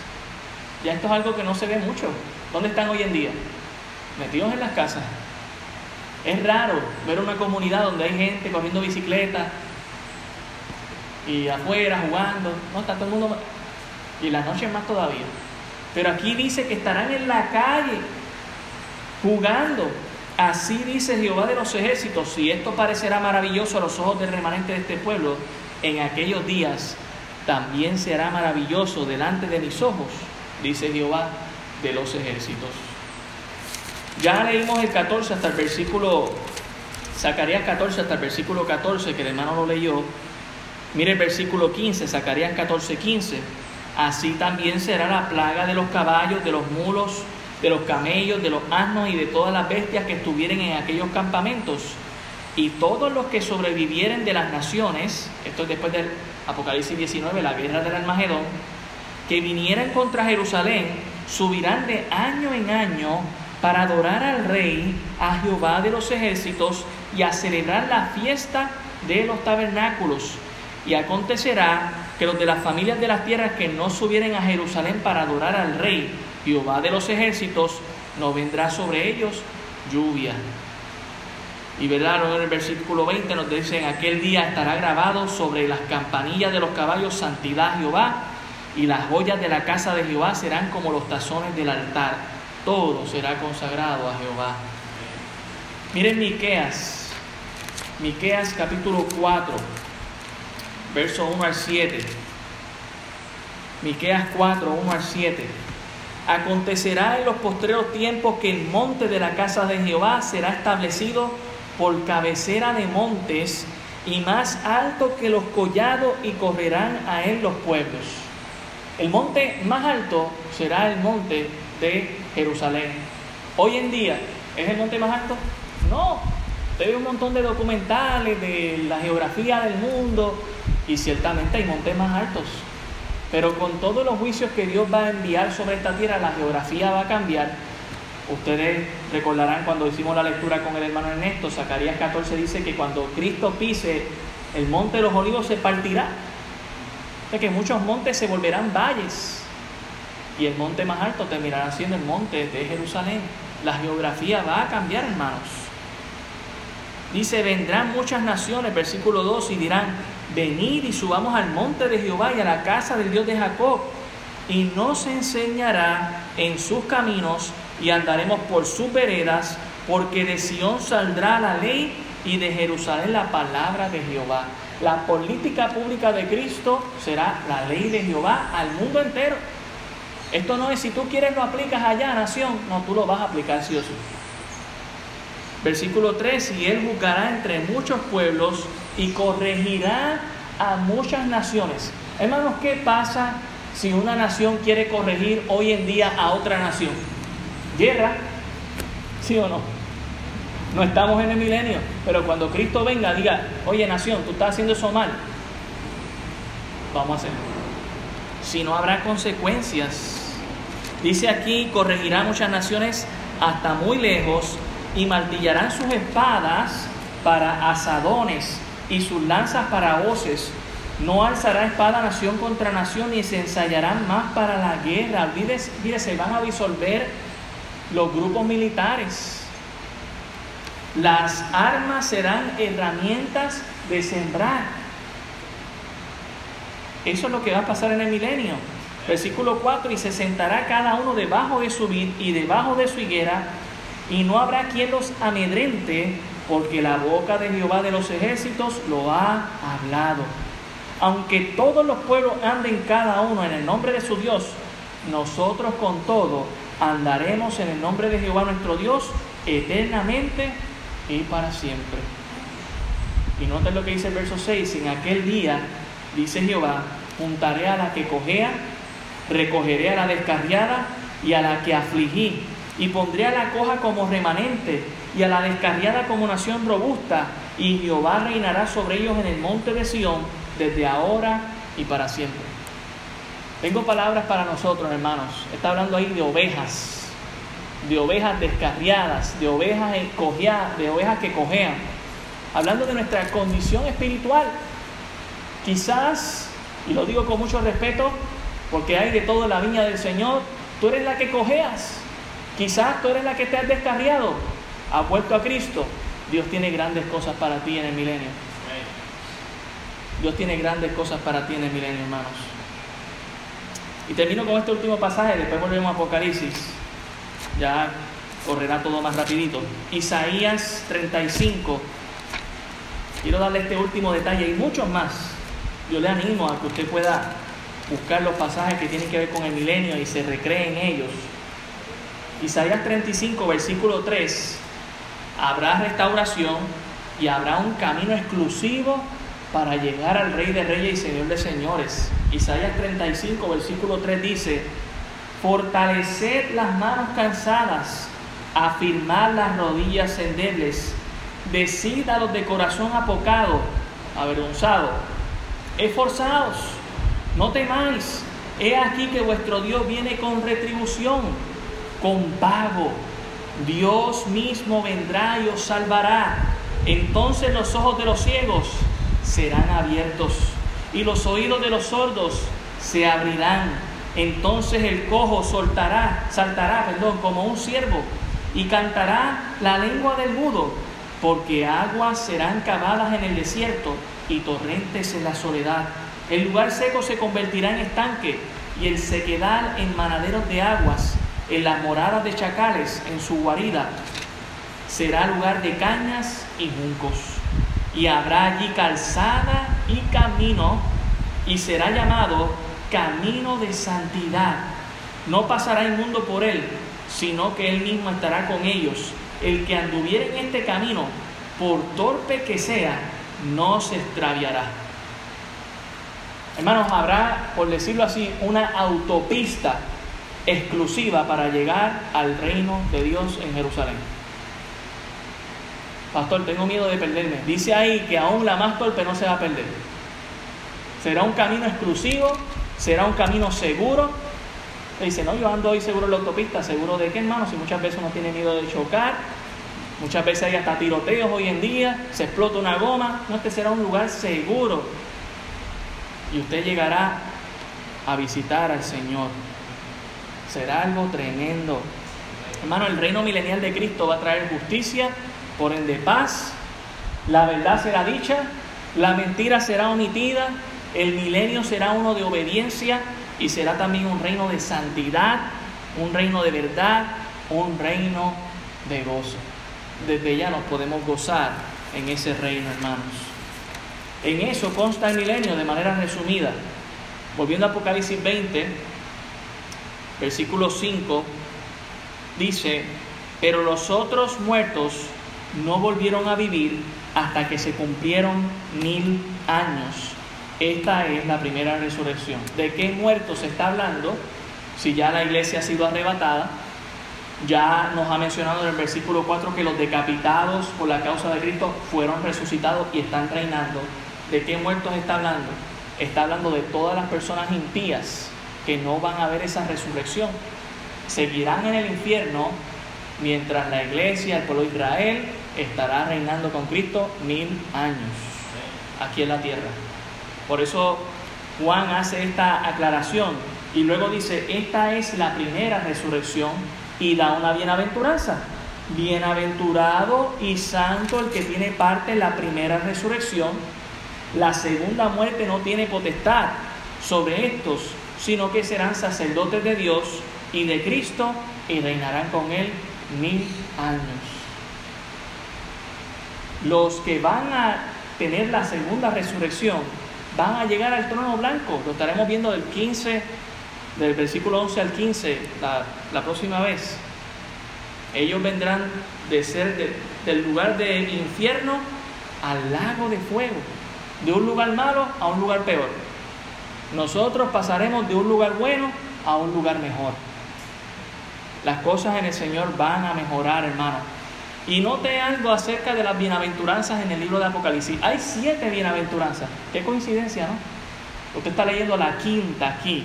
Ya esto es algo que no se ve mucho. ¿Dónde están hoy en día? Metidos en las casas. Es raro ver una comunidad donde hay gente corriendo bicicleta y afuera jugando. No, está todo el mundo. Y la noche más todavía. Pero aquí dice que estarán en la calle jugando. Así dice Jehová de los ejércitos. Y esto parecerá maravilloso a los ojos del remanente de este pueblo, en aquellos días también será maravilloso delante de mis ojos, dice Jehová de los ejércitos. Ya leímos el 14 hasta el versículo, Zacarías 14 hasta el versículo 14, que el hermano lo leyó. Mire el versículo 15, Zacarías 14, 15. Así también será la plaga de los caballos, de los mulos, de los camellos, de los asnos y de todas las bestias que estuvieren en aquellos campamentos. Y todos los que sobrevivieren de las naciones, esto es después del Apocalipsis 19, la guerra del Armagedón, que vinieran contra Jerusalén, subirán de año en año para adorar al Rey, a Jehová de los ejércitos, y a celebrar la fiesta de los tabernáculos. Y acontecerá que los de las familias de las tierras que no subieren a Jerusalén para adorar al Rey, Jehová de los ejércitos, no vendrá sobre ellos lluvia. Y verdad, en el versículo 20 nos dice, en aquel día estará grabado sobre las campanillas de los caballos santidad Jehová, y las joyas de la casa de Jehová serán como los tazones del altar. Todo será consagrado a Jehová. Miren Miqueas, Miqueas capítulo 4, verso 1 al 7. Miqueas 4, 1 al 7. Acontecerá en los postreros tiempos que el monte de la casa de Jehová será establecido por cabecera de montes y más alto que los collados y correrán a él los pueblos. El monte más alto será el monte de Jerusalén. Hoy en día, ¿es el monte más alto? No. Usted ve un montón de documentales de la geografía del mundo y ciertamente hay montes más altos. Pero con todos los juicios que Dios va a enviar sobre esta tierra, la geografía va a cambiar. Ustedes recordarán cuando hicimos la lectura con el hermano Ernesto, Zacarías 14 dice que cuando Cristo pise el monte de los olivos se partirá. De que muchos montes se volverán valles y el monte más alto terminará siendo el monte de Jerusalén. La geografía va a cambiar, hermanos. Dice, vendrán muchas naciones, versículo 2, y dirán, venid y subamos al monte de Jehová y a la casa del Dios de Jacob, y nos enseñará en sus caminos y andaremos por sus veredas, porque de Sión saldrá la ley y de Jerusalén la palabra de Jehová. La política pública de Cristo será la ley de Jehová al mundo entero. Esto no es si tú quieres lo aplicas allá, nación, no, tú lo vas a aplicar sí o sí. Versículo 3, y él juzgará entre muchos pueblos y corregirá a muchas naciones. Hermanos, ¿qué pasa si una nación quiere corregir hoy en día a otra nación? Guerra, ¿sí o no? No estamos en el milenio, pero cuando Cristo venga, diga, oye nación, tú estás haciendo eso mal. Vamos a hacerlo. Si no habrá consecuencias. Dice aquí, corregirá muchas naciones hasta muy lejos y martillarán sus espadas para asadones y sus lanzas para hoces. No alzará espada nación contra nación ni se ensayarán más para la guerra. Mire, se van a disolver los grupos militares. Las armas serán herramientas de sembrar. Eso es lo que va a pasar en el milenio. Versículo 4, y se sentará cada uno debajo de su vid y debajo de su higuera, y no habrá quien los amedrente, porque la boca de Jehová de los ejércitos lo ha hablado. Aunque todos los pueblos anden cada uno en el nombre de su Dios, nosotros con todo andaremos en el nombre de Jehová nuestro Dios eternamente y para siempre. Y noten lo que dice el verso 6, en aquel día, dice Jehová, juntaré a la que cojea, recogeré a la descarriada y a la que afligí, y pondré a la coja como remanente y a la descarriada como nación robusta, y Jehová reinará sobre ellos en el monte de Sión desde ahora y para siempre. Tengo palabras para nosotros, hermanos. Está hablando ahí de ovejas, de ovejas descarriadas, de ovejas, de ovejas que cojean. Hablando de nuestra condición espiritual. Quizás, y lo digo con mucho respeto, porque hay de todo en la viña del Señor, tú eres la que cojeas. Quizás tú eres la que te has descarriado, has vuelto a Cristo. Dios tiene grandes cosas para ti en el milenio. Dios tiene grandes cosas para ti en el milenio, hermanos. Y termino con este último pasaje, después volvemos a Apocalipsis. Ya correrá todo más rapidito. Isaías 35. Quiero darle este último detalle y muchos más. Yo le animo a que usted pueda buscar los pasajes que tienen que ver con el milenio y se recree en ellos. Isaías 35, versículo 3. Habrá restauración y habrá un camino exclusivo para llegar al Rey de Reyes y Señor de Señores. Isaías 35, versículo 3 dice, fortaleced las manos cansadas, afirmad las rodillas endebles, decid a los de corazón apocado, avergonzado, esforzados, no temáis, he aquí que vuestro Dios viene con retribución, con pago. Dios mismo vendrá y os salvará. Entonces los ojos de los ciegos serán abiertos y los oídos de los sordos se abrirán. Entonces el cojo soltará, saltará, perdón, como un ciervo y cantará la lengua del mudo, porque aguas serán cavadas en el desierto y torrentes en la soledad. El lugar seco se convertirá en estanque y el sequedal en manaderos de aguas, en las moradas de chacales, en su guarida. Será lugar de cañas y juncos y habrá allí calzada y camino y será llamado camino de santidad. No pasará el mundo por él, sino que él mismo estará con ellos. El que anduviera en este camino, por torpe que sea, no se extraviará. Hermanos, habrá, por decirlo así, una autopista exclusiva para llegar al reino de Dios en Jerusalén. Pastor, tengo miedo de perderme. Dice ahí que aún la más torpe no se va a perder. Será un camino exclusivo, será un camino seguro. dice, no, yo ando hoy seguro en la autopista, seguro de qué, hermano, si muchas veces uno tiene miedo de chocar, muchas veces hay hasta tiroteos hoy en día, se explota una goma, no, este será un lugar seguro. Y usted llegará a visitar al Señor. Será algo tremendo. Hermano, el reino milenial de Cristo va a traer justicia, por ende paz, la verdad será dicha, la mentira será omitida, el milenio será uno de obediencia y será también un reino de santidad, un reino de verdad, un reino de gozo. Desde ya nos podemos gozar en ese reino, hermanos. En eso consta el milenio de manera resumida. Volviendo a Apocalipsis 20, versículo 5, dice, pero los otros muertos no volvieron a vivir hasta que se cumplieron mil años. Esta es la primera resurrección. ¿De qué muertos se está hablando? Si ya la iglesia ha sido arrebatada, ya nos ha mencionado en el versículo 4 que los decapitados por la causa de Cristo fueron resucitados y están reinando. ¿De qué muertos está hablando? Está hablando de todas las personas impías que no van a ver esa resurrección. Seguirán en el infierno mientras la iglesia, el pueblo de Israel, estará reinando con Cristo mil años aquí en la tierra. Por eso Juan hace esta aclaración y luego dice, esta es la primera resurrección y da una bienaventuranza. Bienaventurado y santo el que tiene parte en la primera resurrección. La segunda muerte no tiene potestad sobre estos, sino que serán sacerdotes de Dios y de Cristo y reinarán con Él mil años. Los que van a tener la segunda resurrección van a llegar al trono blanco. Lo estaremos viendo del 15, del versículo 11 al 15, la, próxima vez. Ellos vendrán de ser del lugar de infierno al lago de fuego, de un lugar malo a un lugar peor. Nosotros pasaremos de un lugar bueno a un lugar mejor. Las cosas en el Señor van a mejorar, hermano. Y note algo acerca de las bienaventuranzas en el libro de Apocalipsis. Hay siete bienaventuranzas. Qué coincidencia, ¿no? Usted está leyendo la quinta aquí.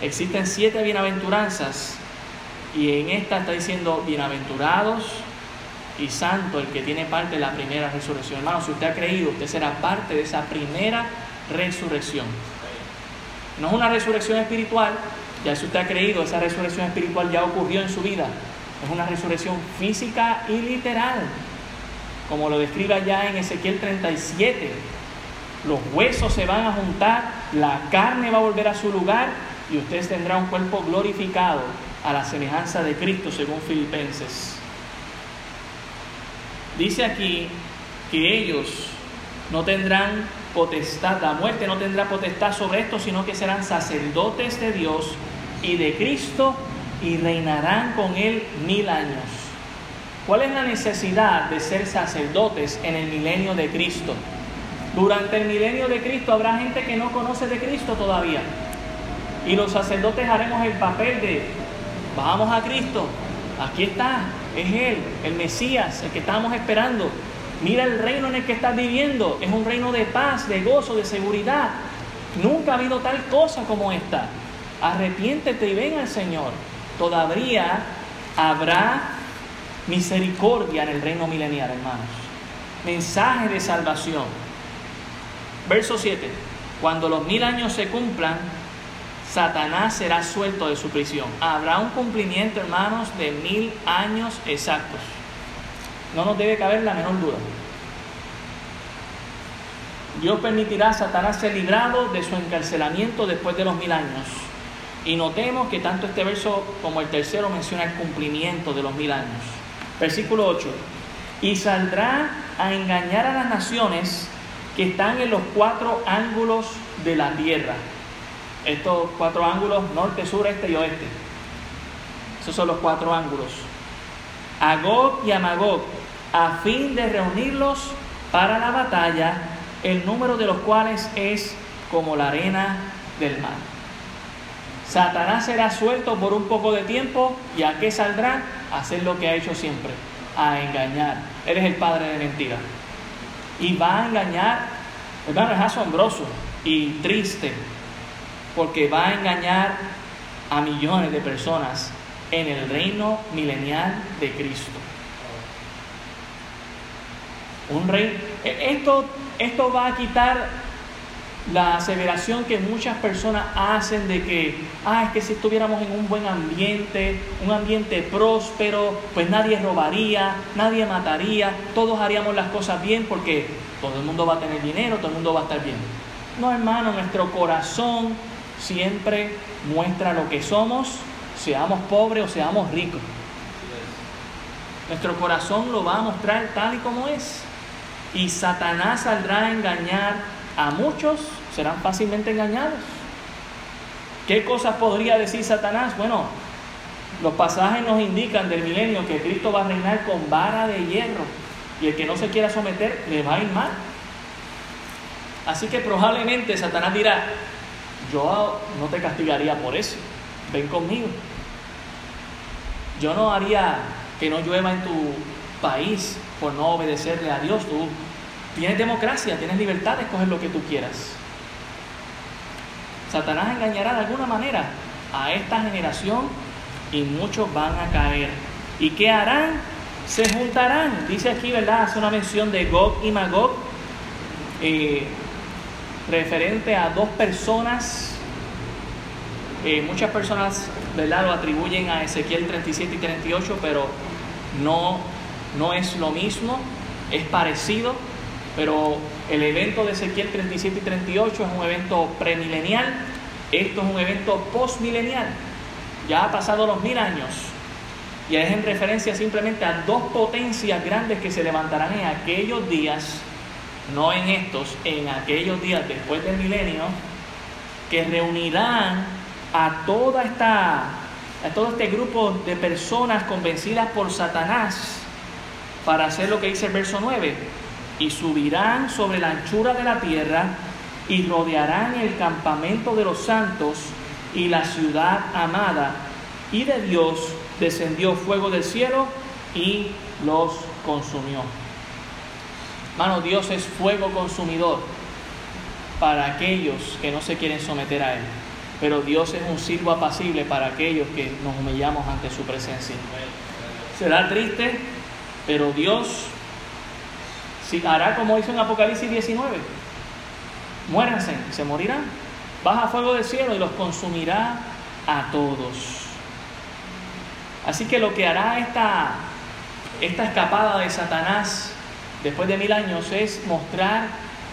Existen siete bienaventuranzas. Y en esta está diciendo bienaventurados y santo el que tiene parte de la primera resurrección. Hermano, si usted ha creído, usted será parte de esa primera resurrección. No es una resurrección espiritual, ya si usted ha creído, esa resurrección espiritual ya ocurrió en su vida. Es una resurrección física y literal, como lo describe allá en Ezequiel 37. Los huesos se van a juntar, la carne va a volver a su lugar y usted tendrá un cuerpo glorificado a la semejanza de Cristo, según Filipenses. Dice aquí que ellos no tendrán potestad, la muerte no tendrá potestad sobre esto, sino que serán sacerdotes de Dios y de Cristo y reinarán con él mil años. ¿Cuál es la necesidad de ser sacerdotes en el milenio de Cristo? Durante el milenio de Cristo habrá gente que no conoce de Cristo todavía. Y los sacerdotes haremos el papel de, vamos a Cristo, aquí está, es Él, el Mesías, el que estamos esperando. Mira el reino en el que estás viviendo, es un reino de paz, de gozo, de seguridad. Nunca ha habido tal cosa como esta. Arrepiéntete y ven al Señor todavía habrá misericordia en el reino milenial, hermanos. Mensaje de salvación. Verso 7. Cuando los mil años se cumplan, Satanás será suelto de su prisión. Habrá un cumplimiento, hermanos, de mil años exactos. No nos debe caber la menor duda. Dios permitirá a Satanás ser librado de su encarcelamiento después de los mil años. Y notemos que tanto este verso como el tercero menciona el cumplimiento de los mil años. Versículo 8. Y saldrá a engañar a las naciones que están en los cuatro ángulos de la tierra. Estos cuatro ángulos, norte, sur, este y oeste. Esos son los cuatro ángulos. A Gog y a Magog, a fin de reunirlos para la batalla, el número de los cuales es como la arena del mar. Satanás será suelto por un poco de tiempo y a qué saldrá? A hacer lo que ha hecho siempre, a engañar. Eres el padre de mentira. Y va a engañar, hermano, es asombroso y triste, porque va a engañar a millones de personas en el reino milenial de Cristo. Un rey, e-, esto, esto va a quitar la aseveración que muchas personas hacen de que, ah, es que si estuviéramos en un buen ambiente, un ambiente próspero, pues nadie robaría, nadie mataría, todos haríamos las cosas bien porque todo el mundo va a tener dinero, todo el mundo va a estar bien. No, hermano, nuestro corazón siempre muestra lo que somos, seamos pobres o seamos ricos. Nuestro corazón lo va a mostrar tal y como es. Y Satanás saldrá a engañar a muchos serán fácilmente engañados. ¿Qué cosas podría decir Satanás? Bueno, los pasajes nos indican del milenio que Cristo va a reinar con vara de hierro y el que no se quiera someter le va a ir mal. Así que probablemente Satanás dirá, yo no te castigaría por eso, ven conmigo. Yo no haría que no llueva en tu país por no obedecerle a Dios. Tú Tienes democracia, tienes libertad de escoger lo que tú quieras. Satanás engañará de alguna manera a esta generación y muchos van a caer. ¿Y qué harán? Se juntarán. Dice aquí, ¿verdad? Hace una mención de Gog y Magog, eh, referente a dos personas. Eh, muchas personas, ¿verdad? Lo atribuyen a Ezequiel 37 y 38, pero no, no es lo mismo, es parecido pero el evento de Ezequiel 37 y 38 es un evento premilenial Esto es un evento postmilenial. Ya ha pasado los mil años. Y es en referencia simplemente a dos potencias grandes que se levantarán en aquellos días, no en estos, en aquellos días después del milenio, que reunirán a toda esta a todo este grupo de personas convencidas por Satanás para hacer lo que dice el verso 9, y subirán sobre la anchura de la tierra y rodearán el campamento de los santos y la ciudad amada, y de Dios descendió fuego del cielo y los consumió. Mano, Dios es fuego consumidor para aquellos que no se quieren someter a Él. Pero Dios es un sirvo apacible para aquellos que nos humillamos ante su presencia. Será triste, pero Dios hará como hizo en Apocalipsis 19. Muéranse, se morirán. Baja fuego del cielo y los consumirá a todos. Así que lo que hará esta, esta escapada de Satanás después de mil años es mostrar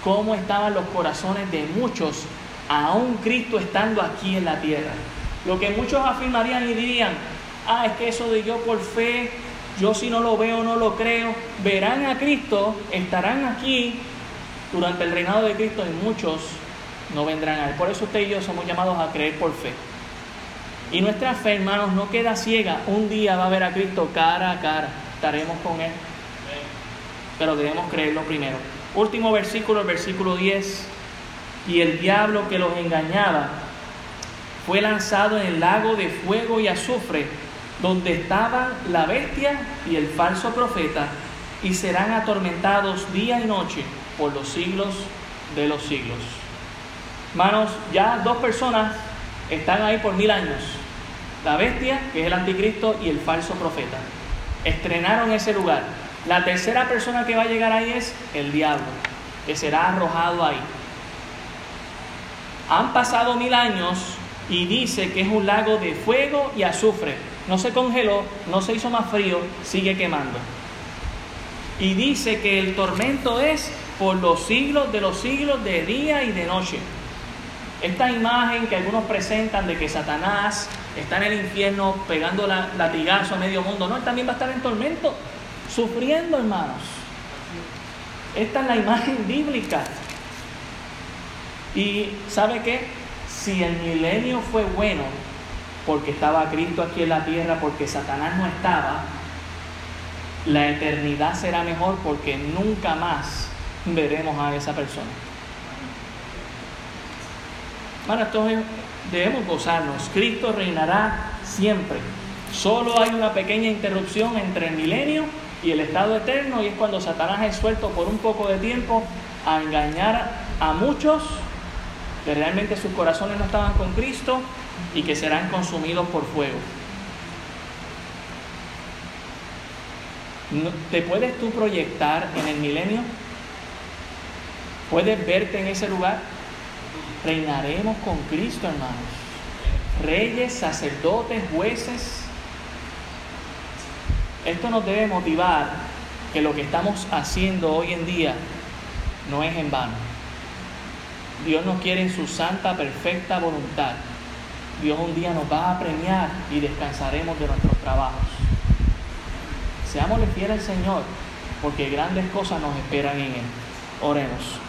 cómo estaban los corazones de muchos, aún Cristo estando aquí en la tierra. Lo que muchos afirmarían y dirían, ah, es que eso de yo por fe, yo si no lo veo, no lo creo, verán a Cristo, estarán aquí durante el reinado de Cristo y muchos no vendrán a Él. Por eso usted y yo somos llamados a creer por fe. Y nuestra fe, hermanos, no queda ciega. Un día va a ver a Cristo cara a cara. Estaremos con Él. Pero debemos creerlo primero. Último versículo, el versículo 10. Y el diablo que los engañaba fue lanzado en el lago de fuego y azufre, donde estaban la bestia y el falso profeta, y serán atormentados día y noche por los siglos de los siglos. Hermanos, ya dos personas están ahí por mil años. La bestia, que es el anticristo, y el falso profeta. Estrenaron ese lugar. La tercera persona que va a llegar ahí es el diablo, que será arrojado ahí. Han pasado mil años y dice que es un lago de fuego y azufre. No se congeló, no se hizo más frío, sigue quemando. Y dice que el tormento es por los siglos de los siglos, de día y de noche. Esta imagen que algunos presentan de que Satanás está en el infierno pegando la, latigazo a medio mundo, no, él también va a estar en tormento, sufriendo, hermanos. Esta es la imagen bíblica. Y ¿sabe qué? Si el milenio fue bueno porque estaba Cristo aquí en la tierra, porque Satanás no estaba, la eternidad será mejor porque nunca más veremos a esa persona. Bueno, entonces debemos gozarnos. Cristo reinará siempre. Solo hay una pequeña interrupción entre el milenio y el estado eterno y es cuando Satanás es suelto por un poco de tiempo a engañar a muchos que realmente sus corazones no estaban con Cristo y que serán consumidos por fuego. ¿Te puedes tú proyectar en el milenio? ¿Puedes verte en ese lugar? Reinaremos con Cristo, hermanos. Reyes, sacerdotes, jueces. Esto nos debe motivar que lo que estamos haciendo hoy en día no es en vano. Dios nos quiere en su santa, perfecta voluntad. Dios un día nos va a premiar y descansaremos de nuestros trabajos. Seámosle fieles al Señor, porque grandes cosas nos esperan en Él. Oremos.